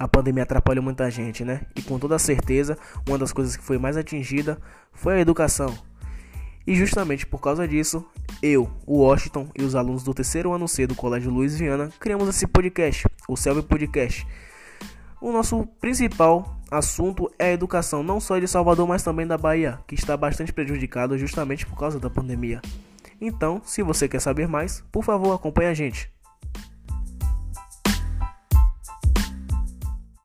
a pandemia atrapalhou muita gente, né? E com toda certeza, uma das coisas que foi mais atingida foi a educação. E justamente por causa disso, eu, o Washington e os alunos do terceiro ano C do Colégio Luiz Viana criamos esse podcast, o Selve Podcast. O nosso principal assunto é a educação, não só de Salvador, mas também da Bahia, que está bastante prejudicada justamente por causa da pandemia. Então, se você quer saber mais, por favor, acompanhe a gente.